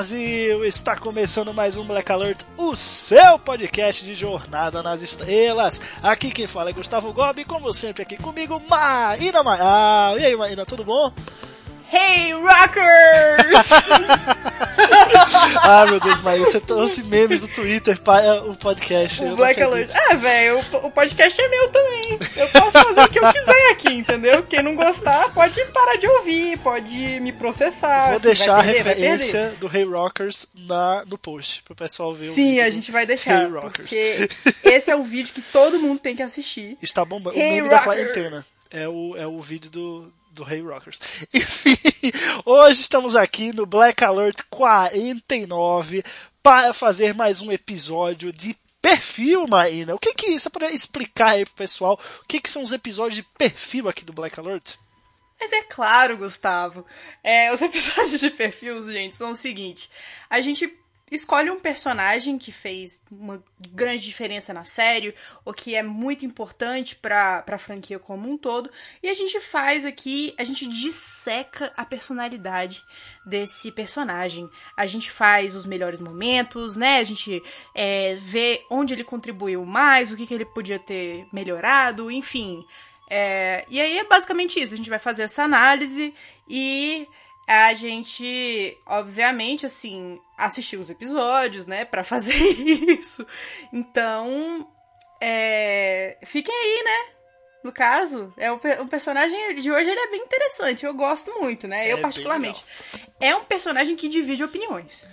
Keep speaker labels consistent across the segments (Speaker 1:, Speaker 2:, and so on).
Speaker 1: Brasil! Está começando mais um Black Alert, o seu podcast de Jornada nas Estrelas. Aqui quem fala é Gustavo Gobi, como sempre aqui comigo, Maína Maia. E aí, Maína, tudo bom?
Speaker 2: Hey, rockers!
Speaker 1: ah, meu Deus, Maína, você trouxe memes do Twitter para o podcast.
Speaker 2: o Black. Alert. Ah, velho, o, podcast é meu também. Eu posso fazer o que eu quiser aqui, entendeu? Quem não gostar pode parar de ouvir, pode me processar.
Speaker 1: Vou deixar
Speaker 2: perder,
Speaker 1: a referência do Hey Rockers na, no post, pro pessoal ver o
Speaker 2: Sim, a gente vai deixar.
Speaker 1: Hey Rockers.
Speaker 2: Porque esse é o vídeo que todo mundo tem que assistir.
Speaker 1: Está bombando.
Speaker 2: Hey
Speaker 1: o meme da
Speaker 2: Rockers.
Speaker 1: quarentena. É o, é o vídeo do, do Hey Rockers. Enfim, hoje estamos aqui no Black Alert 49 para fazer mais um episódio de perfil, Maína. O que que você pode explicar aí pro pessoal? O que que são os episódios de perfil aqui do Black Alert?
Speaker 2: Mas é claro, Gustavo. É, os episódios de perfil, gente, são o seguinte: a gente escolhe um personagem que fez uma grande diferença na série, ou que é muito importante pra, pra franquia como um todo, e a gente faz aqui, a gente disseca a personalidade desse personagem. A gente faz os melhores momentos, né? A gente é, vê onde ele contribuiu mais, o que, que ele podia ter melhorado, enfim. É, e aí é basicamente isso. A gente vai fazer essa análise e a gente, obviamente, assim, assistiu os episódios, né, Pra fazer isso. Então, é, fiquem aí, né? No caso, é o, o personagem de hoje ele é bem interessante. Eu gosto muito, né?
Speaker 1: É
Speaker 2: eu particularmente. É um personagem que divide opiniões.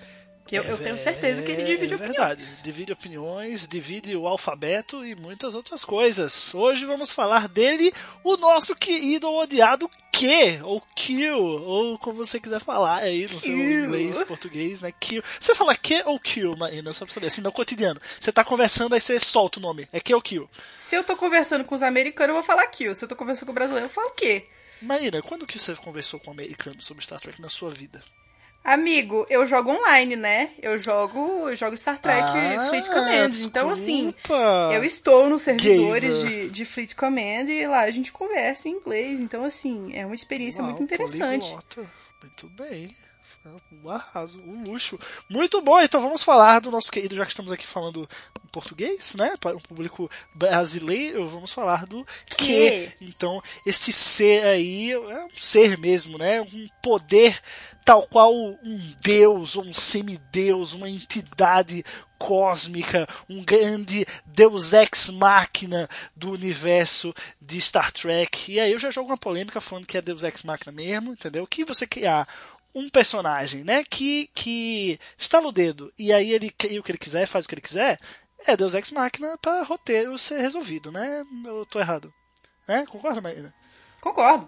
Speaker 2: Que eu, eu tenho certeza que ele divide
Speaker 1: é
Speaker 2: opiniões.
Speaker 1: verdade. Divide opiniões, divide o alfabeto e muitas outras coisas. Hoje vamos falar dele, o nosso querido ou odiado Q, ou Kill, ou como você quiser falar aí no seu inglês, português, né? Kill. Você fala Q ou Kill, Marina? Só pra saber, assim, no cotidiano. Você tá conversando, aí você solta o nome. É Q ou Kill?
Speaker 2: Se eu tô conversando com os americanos, eu vou falar kill. Se eu tô conversando com o brasileiro, eu falo quê?
Speaker 1: Marina, quando que você conversou com um americano sobre Star Trek na sua vida?
Speaker 2: Amigo, eu jogo online, né? Eu jogo, eu jogo Star Trek
Speaker 1: Ah,
Speaker 2: Fleet Command. Então, assim,
Speaker 1: desculpa.
Speaker 2: eu estou nos servidores de, de Fleet Command e lá a gente conversa em inglês. Então, assim, é uma experiência
Speaker 1: Uau,
Speaker 2: muito interessante.
Speaker 1: poliglota. Muito bem. O arraso, o luxo. Muito bom, então vamos falar do nosso querido, já que estamos aqui falando em português, né? Para o público brasileiro, vamos falar do que.
Speaker 2: Que.
Speaker 1: Então, este ser aí é um ser mesmo, né? Um poder tal qual um deus, um semideus, uma entidade cósmica, um grande deus ex machina do universo de Star Trek. E aí eu já jogo uma polêmica falando que é deus ex machina mesmo, entendeu? Que você criar um personagem, né, que, que está no dedo e aí ele cria o que ele quiser, faz o que ele quiser, é Deus Ex Machina para roteiro ser resolvido, né? Eu tô errado. Né? Concorda, Marina?
Speaker 2: Concordo.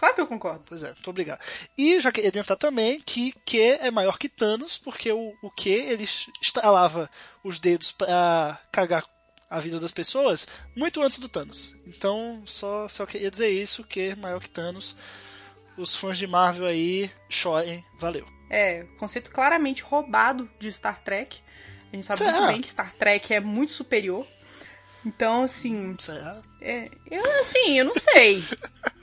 Speaker 2: Claro que eu concordo.
Speaker 1: Pois é, muito obrigado. E já queria adiantar também que Q é maior que Thanos, porque o, o Q ele instalava os dedos para cagar a vida das pessoas muito antes do Thanos. Então, só, só queria dizer isso, que é maior que Thanos. Os fãs de Marvel aí chorem, valeu.
Speaker 2: É, conceito claramente roubado de Star Trek. A gente sabe
Speaker 1: Será?
Speaker 2: muito bem que Star Trek é muito superior. Então, assim,
Speaker 1: Será?
Speaker 2: É, eu assim, eu não sei.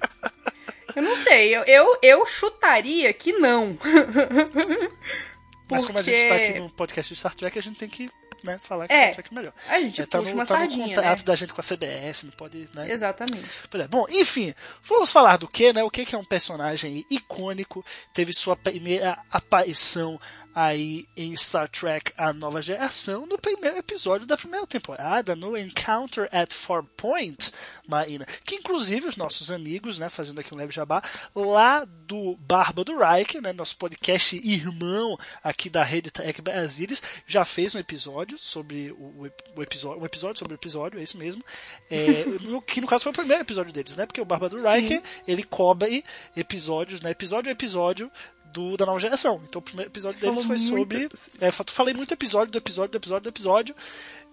Speaker 2: Eu não sei. Eu, eu, eu chutaria que não.
Speaker 1: Mas como a gente tá aqui no podcast de Star Trek, a gente tem que né, falar que
Speaker 2: É.
Speaker 1: Star Trek é melhor.
Speaker 2: A gente
Speaker 1: tá
Speaker 2: puxa
Speaker 1: no,
Speaker 2: uma
Speaker 1: tá no
Speaker 2: sardinha,
Speaker 1: contrato
Speaker 2: né?
Speaker 1: da gente com a CBS, não pode, né?
Speaker 2: Exatamente.
Speaker 1: Pois é. Bom, enfim, vamos falar do que, né? O que é um personagem icônico, teve sua primeira aparição aí em Star Trek A Nova Geração, no primeiro episódio da primeira temporada, no Encounter at Four Point, Marina. Que inclusive os nossos amigos, né, fazendo aqui um leve jabá, lá do Barba do Reich, né, nosso podcast irmão aqui da Rede Trek Brasilis, já fez um episódio sobre o, o episódio, um episódio sobre o episódio, é isso mesmo, é, no, que no caso foi o primeiro episódio deles, né, porque o Barba do Reich, ele cobre episódios, né, episódio a episódio do, da nova geração. Então o primeiro episódio
Speaker 2: Você
Speaker 1: deles foi
Speaker 2: muito.
Speaker 1: sobre. É, fa- falei muito episódio do episódio do episódio do episódio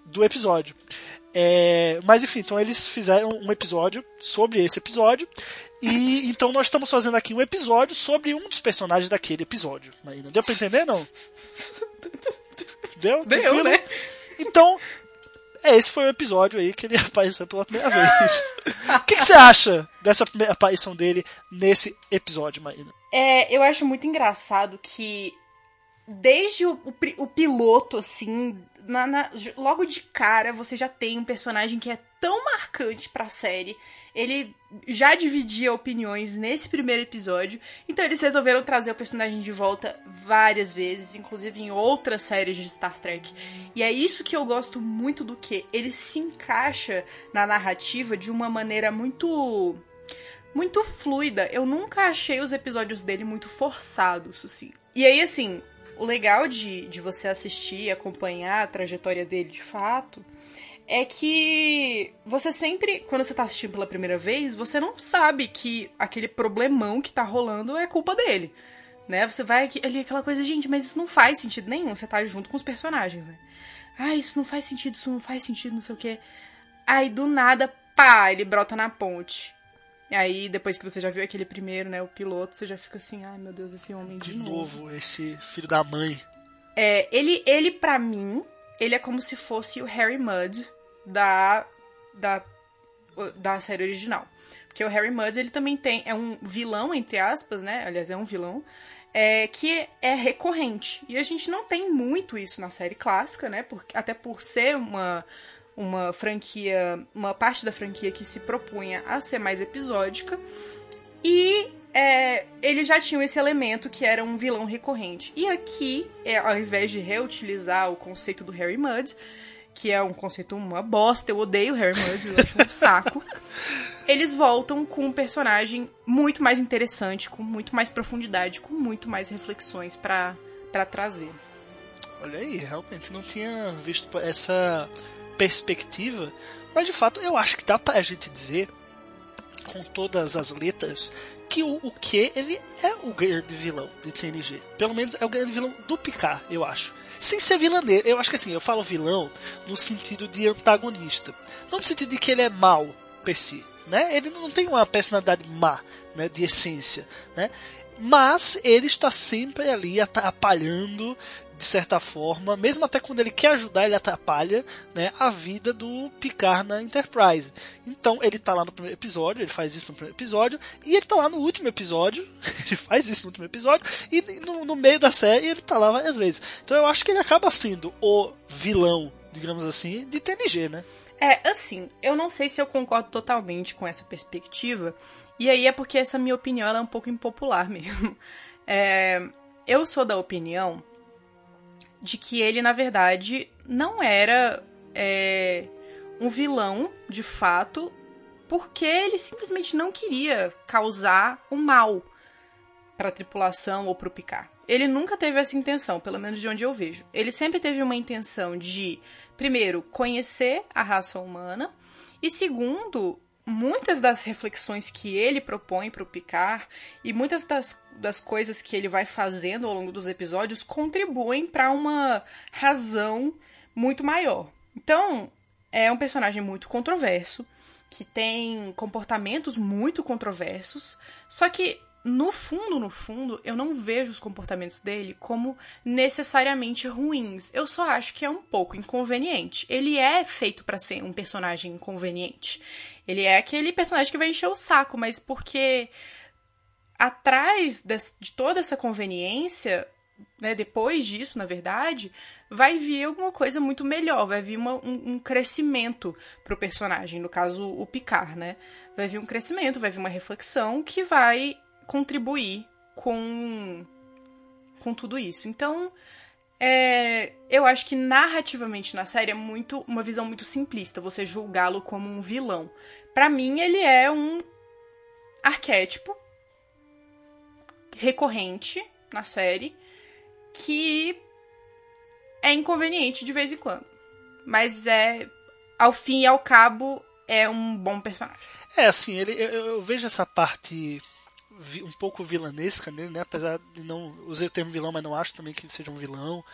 Speaker 1: do episódio. É, mas enfim, então eles fizeram um episódio sobre esse episódio. E então nós estamos fazendo aqui um episódio sobre um dos personagens daquele episódio. Marina. Deu pra entender, não? Deu?
Speaker 2: Deu,
Speaker 1: Tranquilo?
Speaker 2: né?
Speaker 1: Então, é, esse foi o episódio aí que ele apareceu pela primeira vez. O que, que você acha dessa primeira aparição dele nesse episódio, Marina?
Speaker 2: É, eu acho muito engraçado que desde o, o, o piloto, assim, na- na- logo de cara você já tem um personagem que é tão marcante pra série. Ele já dividia opiniões nesse primeiro episódio, então eles resolveram trazer o personagem de volta várias vezes, inclusive em outras séries de Star Trek. E é isso que eu gosto muito do que ele se encaixa na narrativa de uma maneira muito muito fluida. Eu nunca achei os episódios dele muito forçados, assim. E aí, assim, o legal de, de você assistir e acompanhar a trajetória dele de fato é que você sempre, quando você tá assistindo pela primeira vez, você não sabe que aquele problemão que tá rolando é culpa dele. Né? Você vai ali aquela coisa, gente, mas isso não faz sentido nenhum. Você tá junto com os personagens, né? Ah, isso não faz sentido, isso não faz sentido, não sei o quê. Aí do nada, pá, ele brota na ponte. E aí, depois que você já viu aquele primeiro, né, o piloto, você já fica assim, ai meu Deus, esse homem de,
Speaker 1: De novo, esse filho da mãe.
Speaker 2: É, ele, ele para mim, ele é como se fosse o Harry Mudd da, da, da série original. Porque o Harry Mudd, ele também tem, é um vilão, entre aspas, né, aliás, é um vilão, é, que é recorrente. E a gente não tem muito isso na série clássica, né, por, até por ser uma, uma franquia, uma parte da franquia que se propunha a ser mais episódica. E é, eles já tinham esse elemento que era um vilão recorrente. E aqui, é, ao invés de reutilizar o conceito do Harry Mudd, que é um conceito uma bosta, eu odeio Harry Mudd, eu acho um saco. Eles voltam com um personagem muito mais interessante, com muito mais profundidade, com muito mais reflexões pra pra trazer.
Speaker 1: Olha aí, realmente não tinha visto essa perspectiva. Mas de fato, eu acho que dá pra gente dizer, com todas as letras, que o, o Q ele é o grande vilão de TNG. Pelo menos é o grande vilão do Picard, eu acho. Sem ser vilaneiro, eu acho que assim, eu falo vilão no sentido de antagonista. Não no sentido de que ele é mau per si, né? Ele não tem uma personalidade má, né, de essência, né? Mas ele está sempre ali atrapalhando de certa forma, mesmo até quando ele quer ajudar, ele atrapalha né, a vida do Picard na Enterprise. Então ele tá lá no primeiro episódio, ele faz isso no primeiro episódio, e ele tá lá no último episódio, ele faz isso no último episódio, e no, no meio da série ele tá lá várias vezes. Então eu acho que ele acaba sendo o vilão, digamos assim, de TNG, né?
Speaker 2: É, assim, eu não sei se eu concordo totalmente com essa perspectiva. E aí é porque essa minha opinião é um pouco impopular mesmo. É, eu sou da opinião de que ele, na verdade, não era é, um vilão de fato, porque ele simplesmente não queria causar o mal para a tripulação ou para o Picard. Ele nunca teve essa intenção, pelo menos de onde eu vejo. Ele sempre teve uma intenção de, primeiro, conhecer a raça humana e, segundo, muitas das reflexões que ele propõe para o Picard e muitas das, das coisas que ele vai fazendo ao longo dos episódios contribuem para uma razão muito maior. Então, é um personagem muito controverso, que tem comportamentos muito controversos, só que no fundo, no fundo, eu não vejo os comportamentos dele como necessariamente ruins. Eu só acho que é um pouco inconveniente. Ele é feito para ser um personagem inconveniente. Ele é aquele personagem que vai encher o saco, mas porque atrás de toda essa conveniência, né, depois disso, na verdade, vai vir alguma coisa muito melhor, vai vir uma, um, um, crescimento pro personagem, no caso o Picard, né? Vai vir um crescimento, vai vir uma reflexão que vai contribuir com com tudo isso. Então, é, eu acho que narrativamente na série é muito uma visão muito simplista, você julgá-lo como um vilão. Pra mim, ele é um arquétipo recorrente na série que é inconveniente de vez em quando. Mas é, ao fim e ao cabo, é um bom personagem.
Speaker 1: É, assim, ele, eu, eu vejo essa parte um pouco vilanesca nele, né? Apesar de não usei o termo vilão, mas não acho também que ele seja um vilão.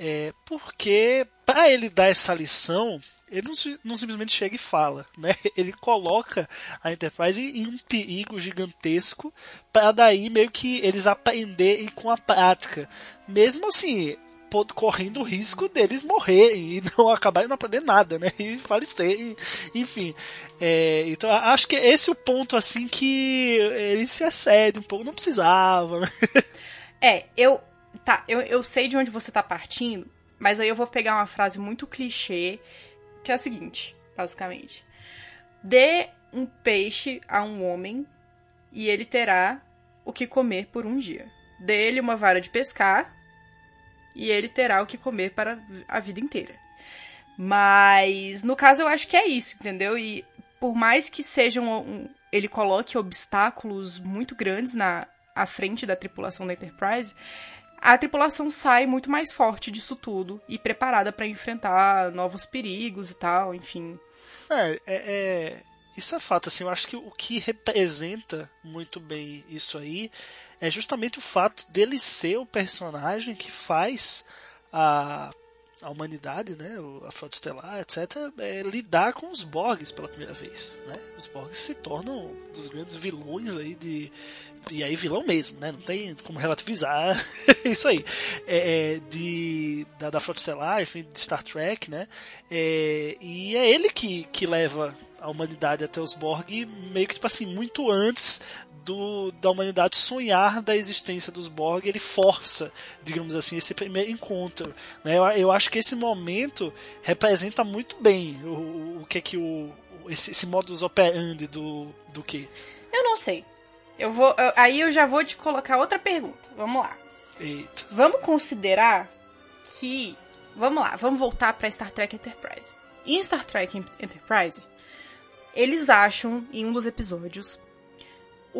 Speaker 1: É, porque para ele dar essa lição, ele não, não simplesmente chega e fala, né? Ele coloca a Enterprise em um perigo gigantesco para daí meio que eles aprenderem com a prática. Mesmo assim, correndo o risco deles morrerem e não acabarem não aprendendo nada, né? E falecerem, enfim. É, então acho que esse é o ponto assim que ele se excede um pouco, não precisava, né?
Speaker 2: É, eu. Tá, eu, eu sei de onde você tá partindo, mas aí eu vou pegar uma frase muito clichê, que é a seguinte, basicamente. Dê um peixe a um homem e ele terá o que comer por um dia. Dê ele uma vara de pescar e ele terá o que comer para a vida inteira. Mas no caso eu acho que é isso, entendeu? E por mais que sejam um, ele coloque obstáculos muito grandes na à frente da tripulação da Enterprise, a tripulação sai muito mais forte disso tudo e preparada para enfrentar novos perigos e tal, enfim.
Speaker 1: É, é, é- isso é fato, assim, eu acho que o que representa muito bem isso aí é justamente o fato dele ser o personagem que faz a, a humanidade, né, a Frota Estelar, etc., é, lidar com os Borgs pela primeira vez, né? Os Borgs se tornam um dos grandes vilões aí de... E aí vilão mesmo, né? Não tem como relativizar isso aí. É, é, de, da, da Frota Estelar, enfim, de Star Trek, né? É, e é ele que, que leva a humanidade até os Borg meio que, tipo assim, muito antes do, da humanidade sonhar da existência dos Borg, ele força, digamos assim, esse primeiro encontro. Né? Eu, eu acho que esse momento representa muito bem o, o, que é que o, esse, esse modus operandi do, do que.
Speaker 2: Eu não sei. Eu vou, eu- aí eu já vou te colocar outra pergunta. Vamos lá.
Speaker 1: Eita.
Speaker 2: Vamos considerar que. Vamos lá, vamos voltar pra Star Trek Enterprise. Em Star Trek Enterprise, eles acham, em um dos episódios,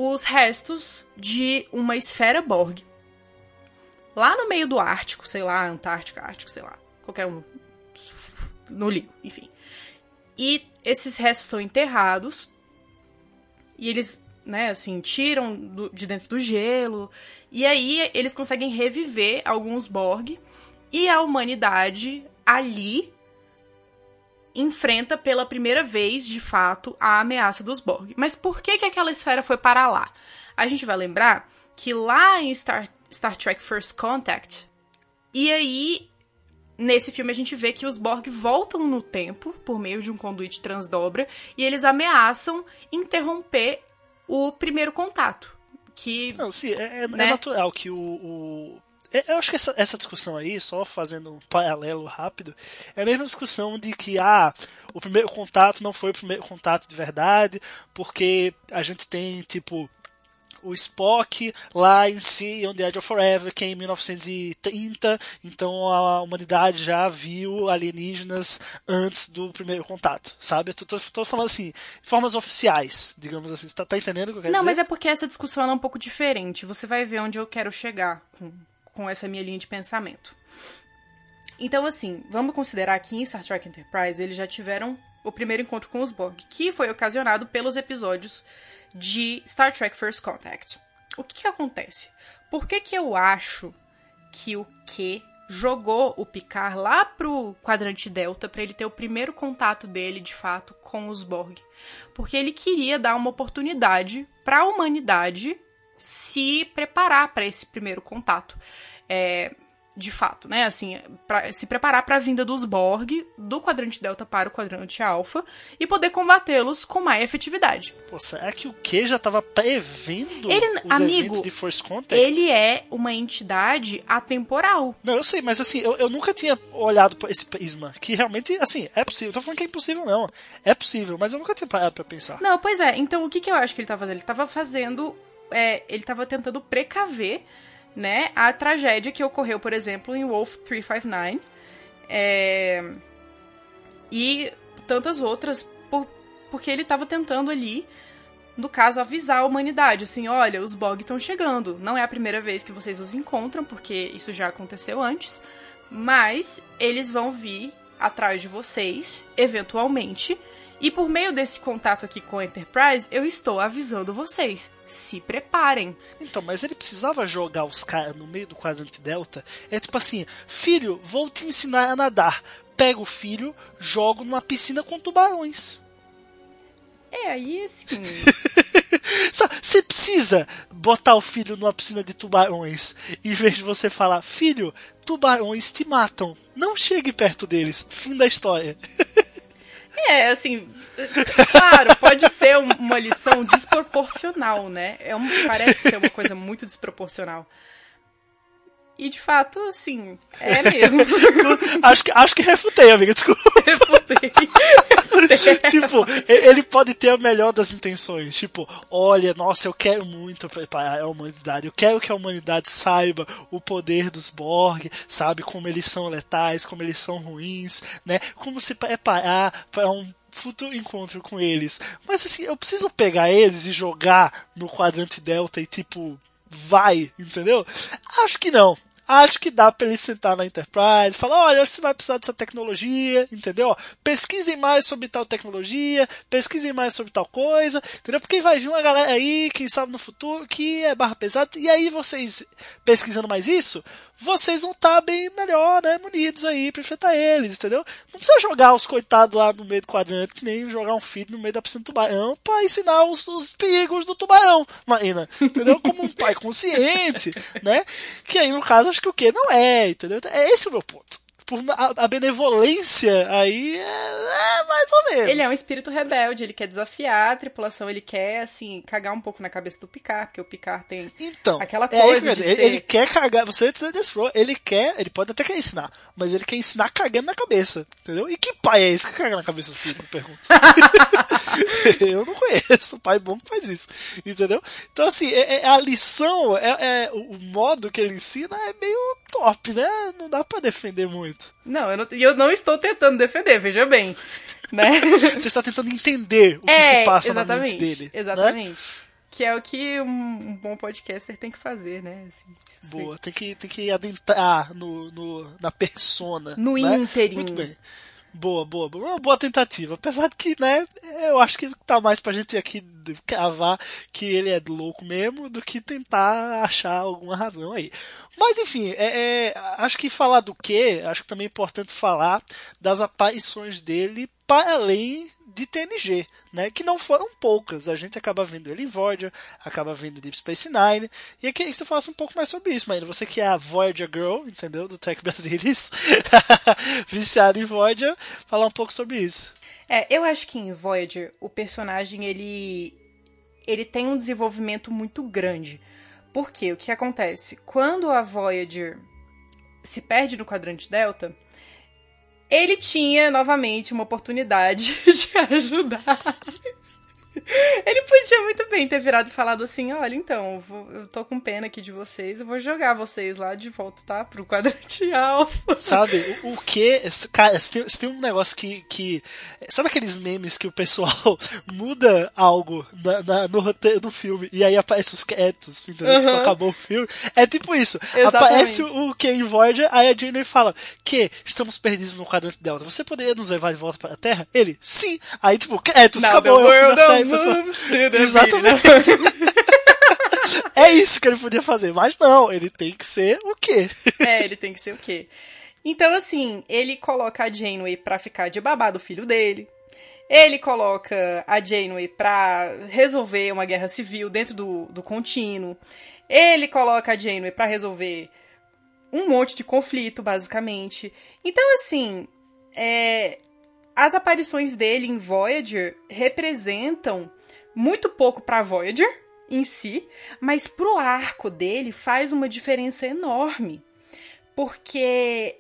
Speaker 2: os restos de uma esfera Borg. Lá no meio do Ártico, sei lá, Antártica, Ártico, sei lá. Qualquer um. No ligo, enfim. E esses restos estão enterrados. E eles, né, assim, tiram do- de dentro do gelo. E aí eles conseguem reviver alguns Borg. E a humanidade ali enfrenta pela primeira vez, de fato, a ameaça dos Borg. Mas por que, que aquela esfera foi para lá? A gente vai lembrar que lá em Star, Star Trek First Contact, e aí nesse filme a gente vê que os Borg voltam no tempo por meio de um conduíte transdobra e eles ameaçam interromper o primeiro contato. Que
Speaker 1: Não, sim, é, é-
Speaker 2: Né?
Speaker 1: é natural que o. o- Eu acho que essa, essa discussão aí, só fazendo um paralelo rápido, é a mesma discussão de que, ah, o primeiro contato não foi o primeiro contato de verdade, porque a gente tem, tipo, o Spock lá em si, on the Edge of Forever, que é em 1930, então a humanidade já viu alienígenas antes do primeiro contato, sabe? Eu tô, tô- tô falando assim, formas oficiais, digamos assim. Você tá, tá entendendo o que eu quero
Speaker 2: Não,
Speaker 1: dizer?
Speaker 2: mas é porque essa discussão é um pouco diferente. Você vai ver onde eu quero chegar com, com essa minha linha de pensamento. Então, assim, vamos considerar que em Star Trek Enterprise eles já tiveram o primeiro encontro com os Borg, que foi ocasionado pelos episódios de Star Trek First Contact. O que, que acontece? Por que, que eu acho que o Q jogou o Picard lá pro quadrante Delta para ele ter o primeiro contato dele, de fato, com os Borg? Porque ele queria dar uma oportunidade para a humanidade se preparar para esse primeiro contato. É, de fato, né? Assim, pra, se preparar para a vinda dos Borg do quadrante Delta para o quadrante Alpha e poder combatê-los com mais efetividade.
Speaker 1: Pô, será que o Q já tava prevendo
Speaker 2: Ele-
Speaker 1: os
Speaker 2: amigo,
Speaker 1: eventos de First Contact?
Speaker 2: Ele é uma entidade atemporal.
Speaker 1: Não, eu sei, mas assim, eu, eu nunca tinha olhado por esse prisma. Que realmente, assim, é possível. Tô falando que é impossível, não. É possível, mas eu nunca tinha parado pra pensar.
Speaker 2: Não, pois é. Então, o que, que eu acho que ele tá fazendo? Ele tava fazendo. é, ele tava tentando precaver né, a tragédia que ocorreu, por exemplo, em Wolf 359. É... E tantas outras, por... porque ele estava tentando ali, no caso, avisar a humanidade, assim, olha, os Bog estão chegando. Não é a primeira vez que vocês os encontram, porque isso já aconteceu antes, mas eles vão vir atrás de vocês, eventualmente, e por meio desse contato aqui com a Enterprise, eu estou avisando vocês. Se preparem.
Speaker 1: Então, mas ele precisava jogar os caras no meio do quadrante delta. É tipo assim, filho, vou te ensinar a nadar. Pega o filho, jogo numa piscina com tubarões.
Speaker 2: É, aí assim.
Speaker 1: Você precisa botar o filho numa piscina de tubarões, em vez de você falar, filho, tubarões te matam. Não chegue perto deles. Fim da história.
Speaker 2: É, assim, claro, pode ser um- uma lição desproporcional, né? É um, parece ser uma coisa muito desproporcional. E de fato, assim, é mesmo.
Speaker 1: acho, que, acho que refutei, amiga, desculpa.
Speaker 2: Refutei.
Speaker 1: Tipo, ele pode ter a melhor das intenções. Tipo, olha, nossa, eu quero muito preparar a humanidade. Eu quero que a humanidade saiba o poder dos Borg, sabe? Como eles são letais, como eles são ruins, né? Como se preparar para um futuro encontro com eles. Mas assim, eu preciso pegar eles e jogar no quadrante delta e tipo, vai, entendeu? Acho que não. Acho que dá pra ele sentar na Enterprise, falar, olha, você vai precisar dessa tecnologia, entendeu? Pesquisem mais sobre tal tecnologia, pesquisem mais sobre tal coisa, entendeu? Porque vai vir uma galera aí, quem sabe no futuro, que é barra pesada, e aí vocês, pesquisando mais isso, vocês vão estar bem melhor, né, munidos aí pra enfrentar eles, entendeu? Não precisa jogar os coitados lá no meio do quadrante, nem jogar um filho no meio da piscina do tubarão pra ensinar os, os perigos do tubarão, Marina, entendeu? Como um pai consciente, né? Que aí, no caso, acho que o que? Não é, entendeu? É esse o meu ponto. Por, a, a benevolência aí é, é mais ou menos.
Speaker 2: Ele é um espírito rebelde, ele quer desafiar a tripulação, ele quer, assim, cagar um pouco na cabeça do Picard, porque o Picard tem
Speaker 1: Então,
Speaker 2: aquela
Speaker 1: é,
Speaker 2: coisa
Speaker 1: ele,
Speaker 2: de
Speaker 1: ele,
Speaker 2: ser...
Speaker 1: ele quer cagar, você desfrou, ele quer, ele pode até querer ensinar, mas ele quer ensinar cagando na cabeça, entendeu? E que pai é esse que caga na cabeça do filho, pergunta. eu não conheço pai bom que faz isso, entendeu? Então assim, é, é- a lição, é, é- o o modo que ele ensina é meio top, né? Não dá pra defender muito.
Speaker 2: Não, eu não, e eu não estou tentando defender, veja bem, né?
Speaker 1: Você está tentando entender o que
Speaker 2: é,
Speaker 1: se passa na mente dele. né?
Speaker 2: Exatamente. Que é o que um, um bom podcaster tem que fazer, né? Assim,
Speaker 1: Boa, tem que, tem que adentrar no, no, na persona.
Speaker 2: No
Speaker 1: né?
Speaker 2: ínterim.
Speaker 1: Muito bem. Boa, boa, boa. Uma boa tentativa. Apesar de que, né, eu acho que tá mais pra gente aqui cavar que ele é louco mesmo do que tentar achar alguma razão aí. Mas enfim, é, é, acho que falar do que, acho que também é importante falar das aparições dele para além de TNG, né? Que não foram poucas. A gente acaba vendo ele em Voyager, acaba vendo Deep Space Nine. E eu queria que você falasse um pouco mais sobre isso, Maíra. Você que é a Voyager Girl, entendeu? Do Trek Brasilis, viciada em Voyager, falar um pouco sobre isso.
Speaker 2: É, eu acho que em Voyager o personagem ele ele tem um desenvolvimento muito grande. Porque o que acontece? Quando a Voyager se perde no quadrante delta, ele tinha novamente uma oportunidade de ajudar. Ele podia muito bem ter virado e falado assim: olha, então, eu, tô com pena aqui de vocês, eu vou jogar vocês lá de volta, tá? Pro quadrante alfa.
Speaker 1: Sabe? O, o que. Cara, se tem, se tem um negócio que, que. Sabe aqueles memes que o pessoal muda algo na, na- no roteiro do filme e aí aparece os créditos, entendeu? Tipo,
Speaker 2: Uhum.
Speaker 1: acabou o filme. É tipo isso.
Speaker 2: Exatamente.
Speaker 1: Aparece o Ken Voyager, aí a Janeway fala: Que? Estamos perdidos no quadrante Delta. Você poderia nos levar de volta para a Terra? Ele, sim. Aí, tipo, créditos,
Speaker 2: Now
Speaker 1: acabou. é o fim
Speaker 2: world
Speaker 1: da série,
Speaker 2: to the
Speaker 1: Exatamente.
Speaker 2: beat.
Speaker 1: É isso que ele podia fazer, mas não, ele tem que ser o quê?
Speaker 2: É, ele tem que ser o quê? Então, assim, ele coloca a Janeway pra ficar de babá do filho dele. Ele coloca a Janeway pra resolver uma guerra civil dentro do, do contínuo. Ele coloca a Janeway pra resolver um monte de conflito, basicamente. Então, assim, é, as aparições dele em Voyager representam muito pouco pra Voyager em si, mas pro arco dele faz uma diferença enorme. Porque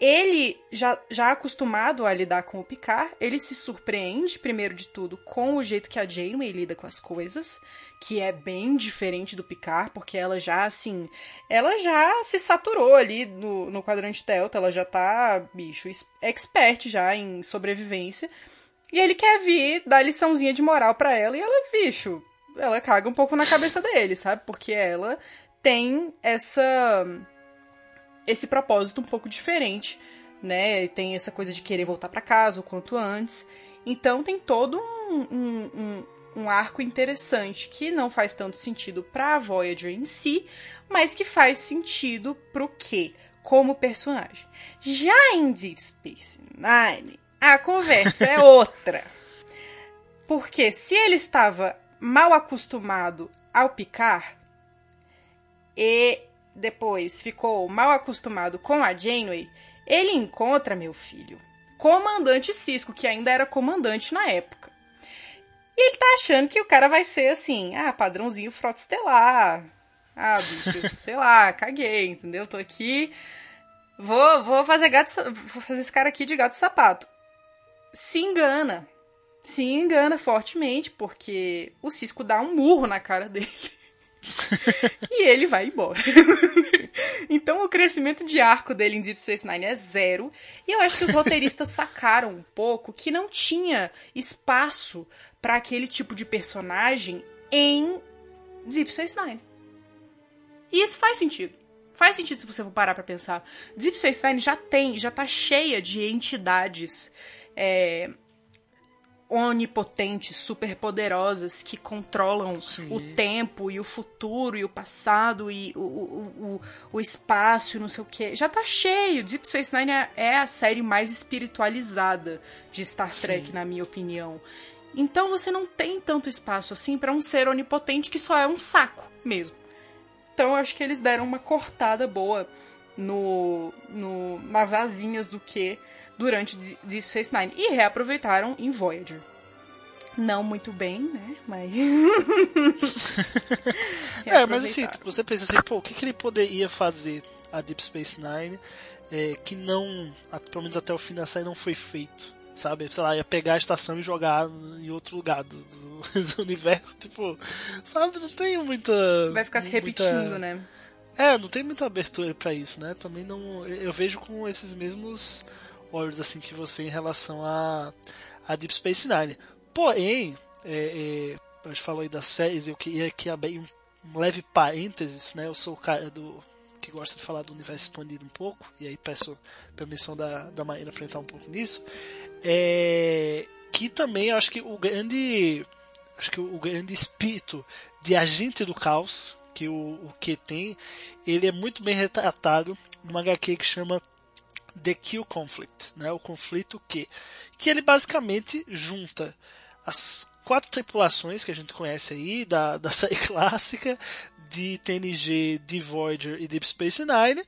Speaker 2: ele, já, já acostumado a lidar com o Picard, ele se surpreende, primeiro de tudo, com o jeito que a Janeway lida com as coisas, que é bem diferente do Picard, porque ela já, assim, ela já se saturou ali no, no quadrante Delta, ela já tá, bicho, expert já em sobrevivência. E ele quer vir dar liçãozinha de moral pra ela e ela, bicho, ela caga um pouco na cabeça dele, sabe? Porque ela tem essa esse propósito um pouco diferente, né? Tem essa coisa de querer voltar pra casa o quanto antes. Então tem todo um, um, um, um arco interessante que não faz tanto sentido pra Voyager em si, mas que faz sentido pro quê? Como personagem. Já em Deep Space Nine, a conversa é outra. Porque se ele estava mal acostumado ao picar e depois ficou mal acostumado com a Janeway, ele encontra, meu filho, comandante Cisco, que ainda era comandante na época. E ele tá achando que o cara vai ser assim, ah, padrãozinho frota estelar. Ah, bicho, sei lá, caguei, entendeu? Tô aqui, vou, vou fazer gato, vou fazer esse cara aqui de gato sapato. Se engana. Se engana fortemente, porque o Cisco dá um murro na cara dele. e ele vai embora. então o crescimento de arco dele em Deep Space Nine é zero. E eu acho que os roteiristas sacaram um pouco que não tinha espaço para aquele tipo de personagem em Deep Space Nine. E isso faz sentido. Faz sentido se você for parar pra pensar. Deep Space Nine já tem, já tá cheia de entidades é, onipotentes, superpoderosas que controlam
Speaker 1: Sim.
Speaker 2: o tempo e o futuro e o passado e o, o, o, o espaço e não sei o que. Já tá cheio. Deep Space Nine é, é a série mais espiritualizada de Star Trek,
Speaker 1: Sim.
Speaker 2: na minha opinião. Então você não tem tanto espaço assim pra um ser onipotente que só é um saco mesmo. Então eu acho que eles deram uma cortada boa no, no nas asinhas do que durante Deep Space Nine. E reaproveitaram em Voyager. Não muito bem, né? Mas.
Speaker 1: É, mas assim, tipo, você pensa assim, pô, o que, que ele poderia fazer a Deep Space Nine é, que não, pelo menos até o fim da série, não foi feito? Sabe? Sei lá, ia pegar a estação e jogar em outro lugar do, do- do universo, tipo, sabe? Não tem muita.
Speaker 2: Vai ficar se
Speaker 1: muita-
Speaker 2: repetindo, né?
Speaker 1: É, não tem muita abertura pra isso, né? Também não. Eu vejo com esses mesmos olhos assim que você em relação a, a Deep Space Nine. Porém, é, é, a gente falou aí das séries, eu queria aqui abrir um, um leve parênteses, né? Eu sou o cara do que gosta de falar do universo expandido um pouco, e aí peço permissão da, da Maíra pra entrar um pouco nisso. É, que também eu acho que o grande acho que o grande espírito de agente do caos que o, o Q tem, ele é muito bem retratado numa HQ que chama The Q Conflict, né? o conflito Q, que ele basicamente junta as quatro tripulações que a gente conhece aí da, da série clássica de TNG, de Voyager e Deep Space Nine,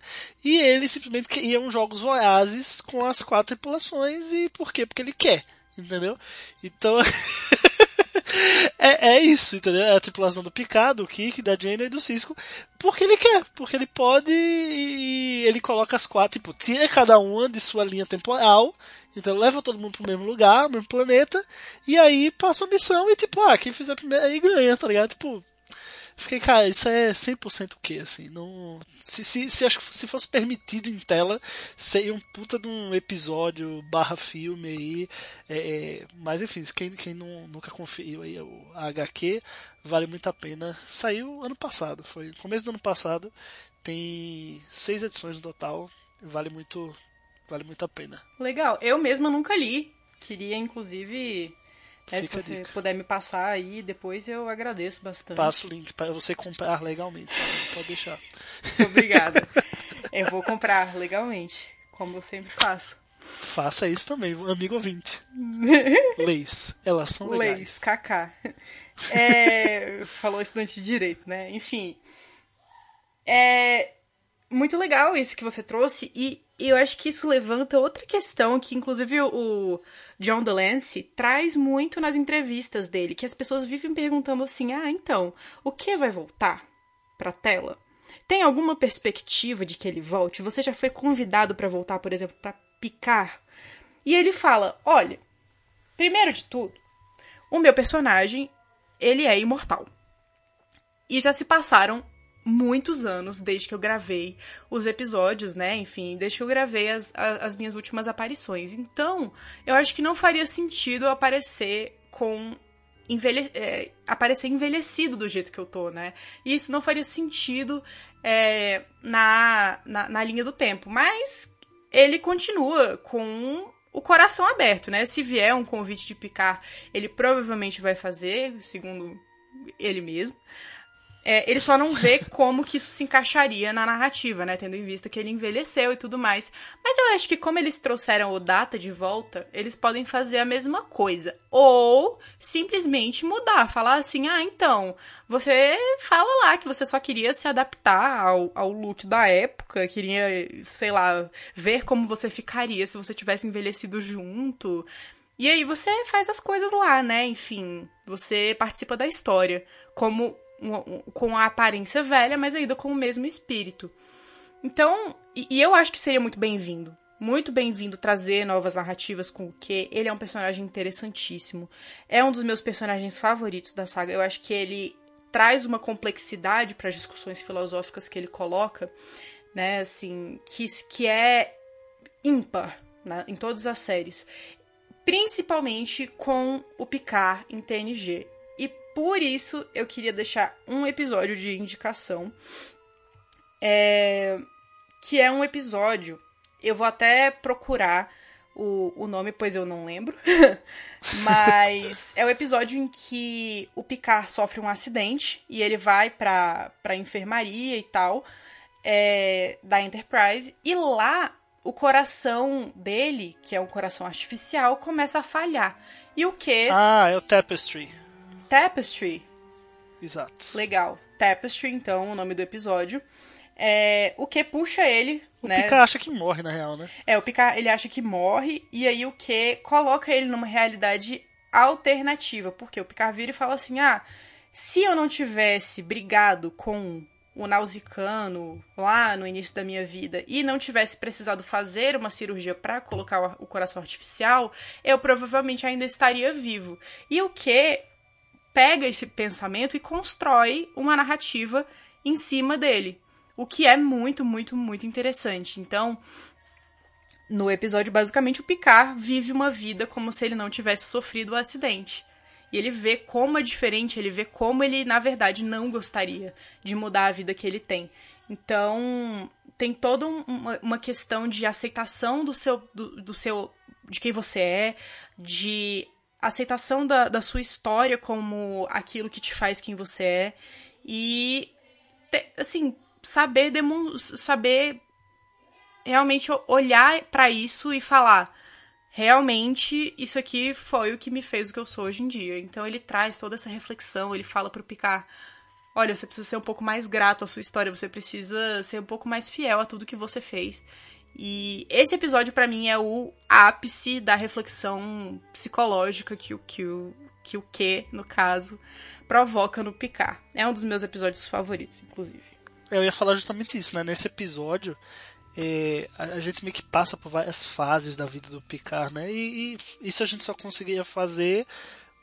Speaker 1: e ele simplesmente criam jogos vorazes com as quatro tripulações, e por quê? Porque ele quer, entendeu? Então, é, é isso, entendeu? É a tripulação do Picard, do Kik, da Jenna e do Cisco, porque ele quer, porque ele pode e ele coloca as quatro, tipo, tira cada uma de sua linha temporal, então leva todo mundo pro mesmo lugar, mesmo planeta, e aí passa a missão e tipo, ah, quem fizer primeiro aí ganha, tá ligado? Tipo, Fiquei, cara, isso é 100% o que, assim, não... Se, se, se, acho que se fosse permitido em tela, seria um puta de um episódio barra filme aí, é, é, mas enfim, quem, quem não, nunca conferiu aí o HQ, vale muito a pena. Saiu ano passado, foi começo do ano passado, tem seis edições no total, vale muito, vale muito a pena.
Speaker 2: Legal. Eu mesma nunca li. Queria, inclusive. Né, se
Speaker 1: Fica
Speaker 2: você puder me passar aí, depois eu agradeço bastante.
Speaker 1: Passo o link para você comprar legalmente, pode deixar.
Speaker 2: Obrigada. eu vou comprar legalmente, como eu sempre faço.
Speaker 1: Faça isso também, amigo ouvinte. Leis, elas são legais.
Speaker 2: Leis, kaká. É, falou estudante de direito, né? Enfim. É muito legal isso que você trouxe e eu acho que isso levanta outra questão que inclusive o John Delancey traz muito nas entrevistas dele, que as pessoas vivem perguntando assim: "Ah, então, o que vai voltar pra tela?" tem alguma perspectiva de que ele volte? Você já foi convidado para voltar, por exemplo, para picar? E ele fala: Olha, primeiro de tudo, o meu personagem ele é imortal. E já se passaram muitos anos desde que eu gravei os episódios, né? Enfim, desde que eu gravei as, as minhas últimas aparições. Então, eu acho que não faria sentido eu aparecer com. Envelhe é, aparecer envelhecido do jeito que eu tô, né? Isso não faria sentido é, na, na, na linha do tempo. Mas ele continua com o coração aberto, né? Se vier um convite de picar, ele provavelmente vai fazer, segundo ele mesmo. É, ele só não vê como que isso se encaixaria na narrativa, né? Tendo em vista que ele envelheceu e tudo mais. Mas eu acho que como eles trouxeram o Data de volta, eles podem fazer a mesma coisa. Ou simplesmente mudar, falar assim, ah, então, você fala lá que você só queria se adaptar ao, ao look da época, queria, sei lá, ver como você ficaria se você tivesse envelhecido junto. E aí você faz as coisas lá, né? Enfim, você participa da história. Como com a aparência velha, mas ainda com o mesmo espírito. Então, e, e eu acho que seria muito bem-vindo. Muito bem-vindo trazer novas narrativas com o que ele é um personagem interessantíssimo. É um dos meus personagens favoritos da saga. Eu acho que ele traz uma complexidade para as discussões filosóficas que ele coloca, né, assim, que, que é ímpar né, em todas as séries. Principalmente com o Picard em TNG. Por isso, eu queria deixar um episódio de indicação. É... Que é um episódio. Eu vou até procurar o, o nome, pois eu não lembro. Mas é o episódio em que o Picard sofre um acidente e ele vai pra, pra enfermaria e tal é, da Enterprise. E lá o coração dele, que é um coração artificial, começa a falhar. E o que?
Speaker 1: Ah, é o Tapestry.
Speaker 2: Tapestry.
Speaker 1: Exato.
Speaker 2: Legal. Tapestry, então, o nome do episódio. É, o que puxa ele.
Speaker 1: O
Speaker 2: né?
Speaker 1: Picard acha que morre, na real, né?
Speaker 2: É, o Picard ele acha que morre, e aí o que coloca ele numa realidade alternativa. Porque o Picard vira e fala assim: ah, se eu não tivesse brigado com o nausicano lá no início da minha vida e não tivesse precisado fazer uma cirurgia para colocar o coração artificial, eu provavelmente ainda estaria vivo. E o que pega esse pensamento e constrói uma narrativa em cima dele. O que é muito, muito, muito interessante. Então, no episódio, basicamente, o Picard vive uma vida como se ele não tivesse sofrido o um acidente. E ele vê como é diferente, ele vê como ele, na verdade, não gostaria de mudar a vida que ele tem. Então, tem toda uma, uma questão de aceitação do seu, do, do seu. de quem você é, de aceitação da, da sua história como aquilo que te faz quem você é e assim saber saber realmente olhar para isso e falar realmente isso aqui foi o que me fez o que eu sou hoje em dia. Então ele traz toda essa reflexão ele fala pro Picard olha você precisa ser um pouco mais grato à sua história você precisa ser um pouco mais fiel a tudo que você fez e esse episódio para mim é o ápice da reflexão psicológica que o que que o que no caso provoca no Picard. É um dos meus episódios favoritos, inclusive.
Speaker 1: Eu ia falar justamente isso, né? Nesse episódio, é, a gente meio que passa por várias fases da vida do Picard, né? E, e isso a gente só conseguiria fazer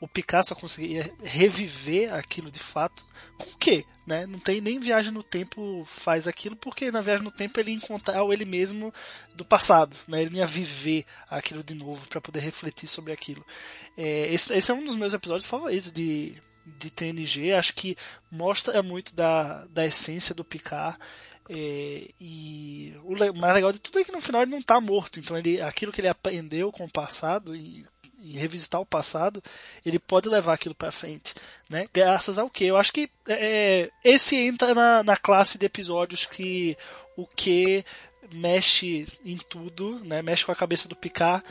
Speaker 1: o Picasso conseguia reviver aquilo de fato com o quê? Né? Não tem nem viagem no tempo faz aquilo, porque na viagem no tempo ele encontrar ele mesmo do passado, né? ele ia viver aquilo de novo para poder refletir sobre aquilo. É, esse, esse, é um dos meus episódios favoritos de, de TNG, acho que mostra muito da, da essência do Picard. É, e o mais legal de tudo é que no final ele não está morto, então ele, aquilo que ele aprendeu com o passado e e revisitar o passado, ele pode levar aquilo para frente, né? Graças ao que? Eu acho que é, esse entra na, na classe de episódios que o que mexe em tudo, né? Mexe com a cabeça do Picard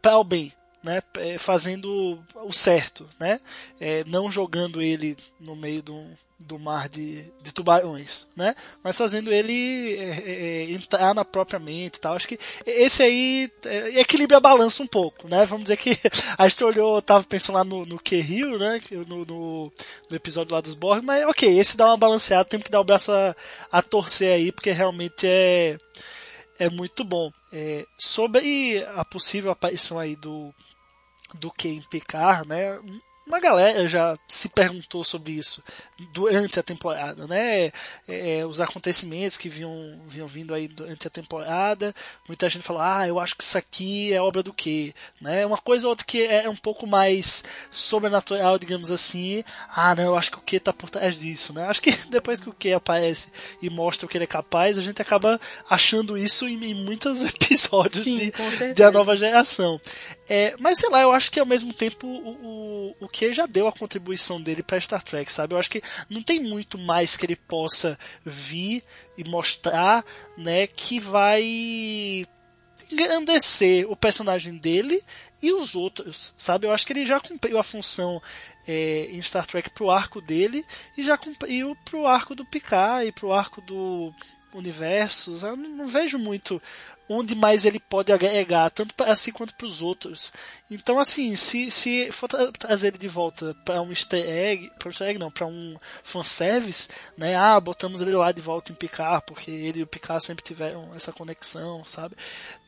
Speaker 1: para o bem, né, é, fazendo o certo, né, é, não jogando ele no meio do, do mar de, de tubarões, né, mas fazendo ele é, é, é entrar na própria mente, tal. Acho que esse aí é, equilibra a balança um pouco, né. Vamos dizer que a gente olhou, tava pensando lá no, no Q-Hill, né, no, no, no, episódio lá dos Borg, mas ok, esse dá uma balanceada, tem que dar o braço a, a torcer aí, porque realmente é é muito bom. É, sobre a possível aparição aí do do Ken Picard, né? uma galera já se perguntou sobre isso durante a temporada, né? É, é, os acontecimentos que vinham, vinham vindo aí durante a temporada, muita gente falou, ah, eu acho que isso aqui é obra do quê? Né? Uma coisa ou outra que é um pouco mais sobrenatural, digamos assim, ah, não, eu acho que o que tá por trás disso, né? Acho que depois que o que aparece e mostra o que ele é capaz, a gente acaba achando isso em, em muitos episódios
Speaker 2: Sim,
Speaker 1: de, de A Nova Geração. É, mas sei lá, eu acho que ao mesmo tempo o, o, o que já deu a contribuição dele para Star Trek, sabe? Eu acho que não tem muito mais que ele possa vir e mostrar, né, que vai engrandecer o personagem dele e os outros, sabe? Eu acho que ele já cumpriu a função é, em Star Trek pro arco dele e já cumpriu pro arco do Picard e pro arco do universo. Eu não, não vejo muito onde mais ele pode agregar, tanto para si quanto para os outros. Então, assim, se, se for tra trazer ele de volta para um easter egg, para um easter egg não, para um fanservice, né? Ah, botamos ele lá de volta em Picard, porque ele e o Picard sempre tiveram essa conexão, sabe?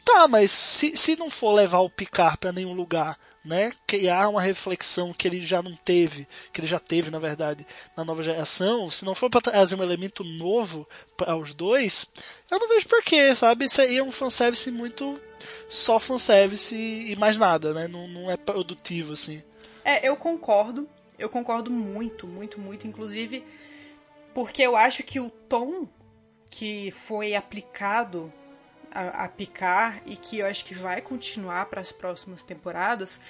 Speaker 1: Tá, mas se, se não for levar o Picard para nenhum lugar, né, criar uma reflexão que ele já não teve, que ele já teve, na verdade, na nova geração, se não for para trazer um elemento novo para os dois, eu não vejo porquê, sabe? Isso aí é um fanservice muito só fanservice e mais nada, né? Não, não é produtivo, assim.
Speaker 2: É, eu concordo. Eu concordo muito, muito, muito. Inclusive, porque eu acho que o tom que foi aplicado a, a picar e que eu acho que vai continuar para as próximas temporadas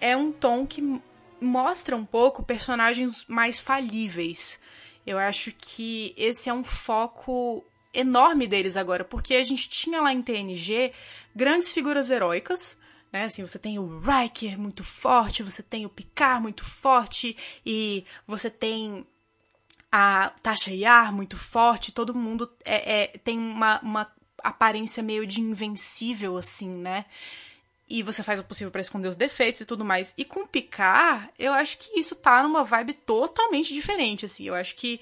Speaker 2: é um tom que mostra um pouco personagens mais falíveis. Eu acho que esse é um foco enorme deles agora, porque a gente tinha lá em TNG grandes figuras heróicas, né? Assim, você tem o Riker muito forte, você tem o Picard muito forte e você tem a Tasha Yar muito forte, todo mundo é, é tem uma, uma aparência meio de invencível, assim, né? E você faz o possível para esconder os defeitos e tudo mais. E com Picard, eu acho que isso tá numa vibe totalmente diferente, assim. Eu acho que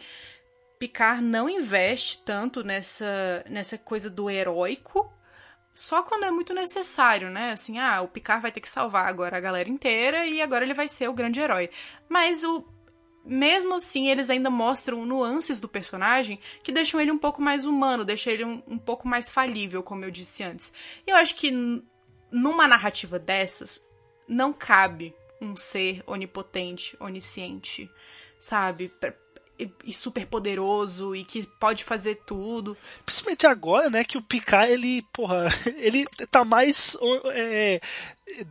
Speaker 2: Picard não investe tanto nessa, nessa coisa do heróico, só quando é muito necessário, né? Assim, ah, o Picard vai ter que salvar agora a galera inteira e agora ele vai ser o grande herói. Mas o mesmo assim, eles ainda mostram nuances do personagem que deixam ele um pouco mais humano, deixam ele um, um pouco mais falível, como eu disse antes. E eu acho que numa narrativa dessas, não cabe um ser onipotente, onisciente, sabe? e super poderoso e que pode fazer tudo.
Speaker 1: Principalmente agora, né, que o Picard, ele, porra, ele tá mais é,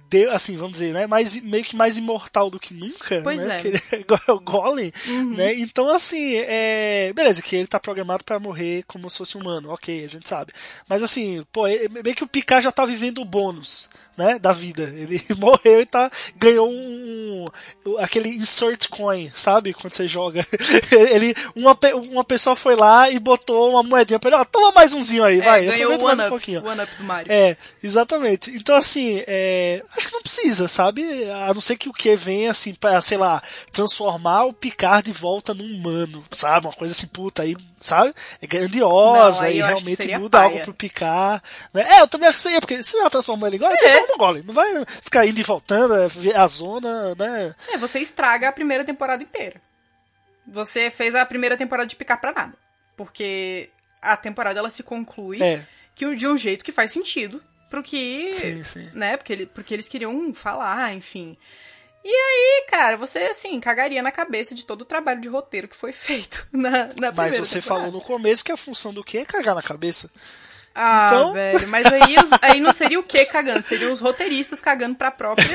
Speaker 1: de, assim, vamos dizer, né, mais, meio que mais imortal do que nunca,
Speaker 2: pois
Speaker 1: né,
Speaker 2: é.
Speaker 1: ele é o Golem,
Speaker 2: Uhum.
Speaker 1: né, então assim, é, beleza, que ele tá programado para morrer como se fosse humano, ok, a gente sabe, mas assim, pô, é, meio que o Picard já tá vivendo o bônus, né, da vida. Ele morreu e tá, ganhou um, um, aquele insert coin, sabe? Quando você joga. Ele, uma, uma pessoa foi lá e botou uma moedinha pra ele, ó, toma mais umzinho aí,
Speaker 2: É,
Speaker 1: vai.
Speaker 2: ganhou
Speaker 1: Aproveita mais
Speaker 2: one
Speaker 1: um
Speaker 2: up,
Speaker 1: pouquinho.
Speaker 2: one up do Mario.
Speaker 1: É, exatamente. Então, assim, é, acho que não precisa, sabe? A não ser que o que venha, assim, pra, sei lá, transformar o Picard de volta num humano, sabe? Uma coisa assim, puta, aí, sabe? É grandiosa
Speaker 2: Não,
Speaker 1: e realmente muda
Speaker 2: paia.
Speaker 1: algo pro Picard. Né? É, eu também acho que seria, porque se já transformou ele agora,
Speaker 2: É.
Speaker 1: transforma no Golem. Não vai ficar indo e voltando, é, ver a zona, né?
Speaker 2: É, você estraga a primeira temporada inteira. Você fez a primeira temporada de picar pra nada. Porque a temporada ela se conclui
Speaker 1: É,
Speaker 2: que, de um jeito que faz sentido pro que.
Speaker 1: sim, sim.
Speaker 2: Né? Porque, ele, porque eles queriam falar, enfim. E aí, cara, você, assim, cagaria na cabeça de todo o trabalho de roteiro que foi feito na, na
Speaker 1: Mas você
Speaker 2: temporada.
Speaker 1: falou no começo que a função do que é cagar na cabeça.
Speaker 2: Ah,
Speaker 1: Então-
Speaker 2: velho, mas aí, os- aí não seria o que cagando? Seriam os roteiristas cagando pra própria,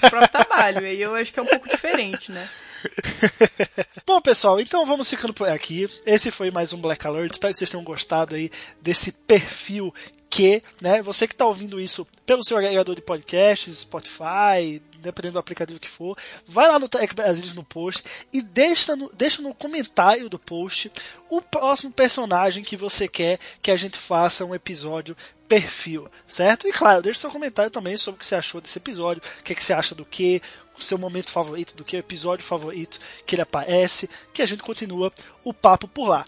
Speaker 2: pro próprio trabalho. Aí eu acho que é um pouco diferente, né?
Speaker 1: Bom, pessoal, então vamos ficando por aqui. Esse foi mais um Black Alert. Espero que vocês tenham gostado aí desse perfil que, né, você que está ouvindo isso pelo seu agregador de podcasts, Spotify, dependendo do aplicativo que for, vai lá no Tech Brasilis no post e deixa no, deixa no comentário do post o próximo personagem que você quer que a gente faça um episódio perfil, certo? E claro, deixa seu comentário também sobre o que você achou desse episódio, o que, é que você acha do que, o seu momento favorito, do que o episódio favorito que ele aparece, que a gente continua o papo por lá.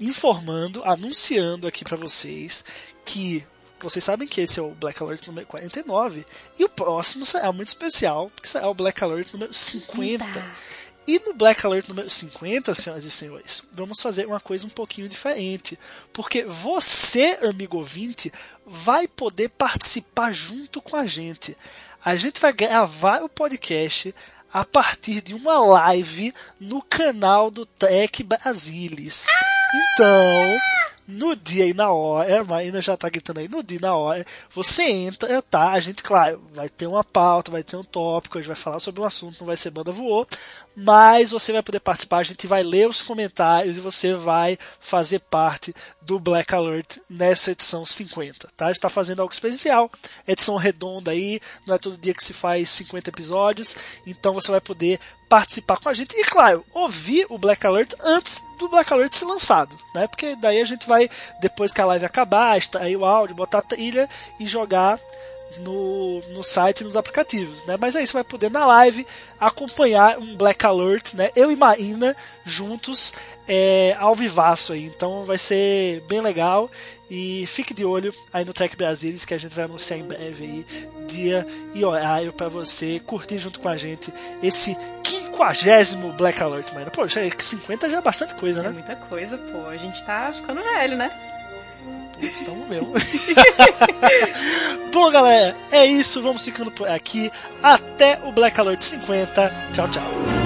Speaker 1: Informando, anunciando aqui para vocês que vocês sabem que esse é o Black Alert número 49 e o próximo será muito especial, porque será o Black Alert número 50. 50. E no Black Alert número 50, senhoras e senhores, vamos fazer uma coisa um pouquinho diferente. Porque você, amigo ouvinte, vai poder participar junto com a gente. A gente vai gravar o podcast a partir de uma live no canal do Tech Brasilis. Então, no dia e na hora, a Marina já tá gritando aí, no dia e na hora, você entra, tá? A gente, claro, vai ter uma pauta, vai ter um tópico, a gente vai falar sobre um assunto, não vai ser banda voou, mas você vai poder participar, a gente vai ler os comentários e você vai fazer parte do Black Alert nessa edição 50, tá? A gente tá fazendo algo especial, edição redonda aí, não é todo dia que se faz 50 episódios, então você vai poder participar com a gente e, claro, ouvir o Black Alert antes do Black Alert ser lançado, né? Porque daí a gente vai, depois que a live acabar, extrair o áudio, botar a trilha e jogar no, no site e nos aplicativos, né? Mas aí você vai poder na live acompanhar um Black Alert, né? Eu e Maína juntos é, ao vivaço aí. Então vai ser bem legal e fique de olho aí no Tech Brasilis que a gente vai anunciar em breve aí dia e horário para você curtir junto com a gente esse quinquagésimo Black Alert, mano. Pô, 50 já é bastante coisa, né? É
Speaker 2: muita coisa, pô. A gente tá ficando velho, né?
Speaker 1: Estamos mesmo. Bom, galera, é isso. Vamos ficando por aqui. Até o Black Alert 50. Tchau, tchau.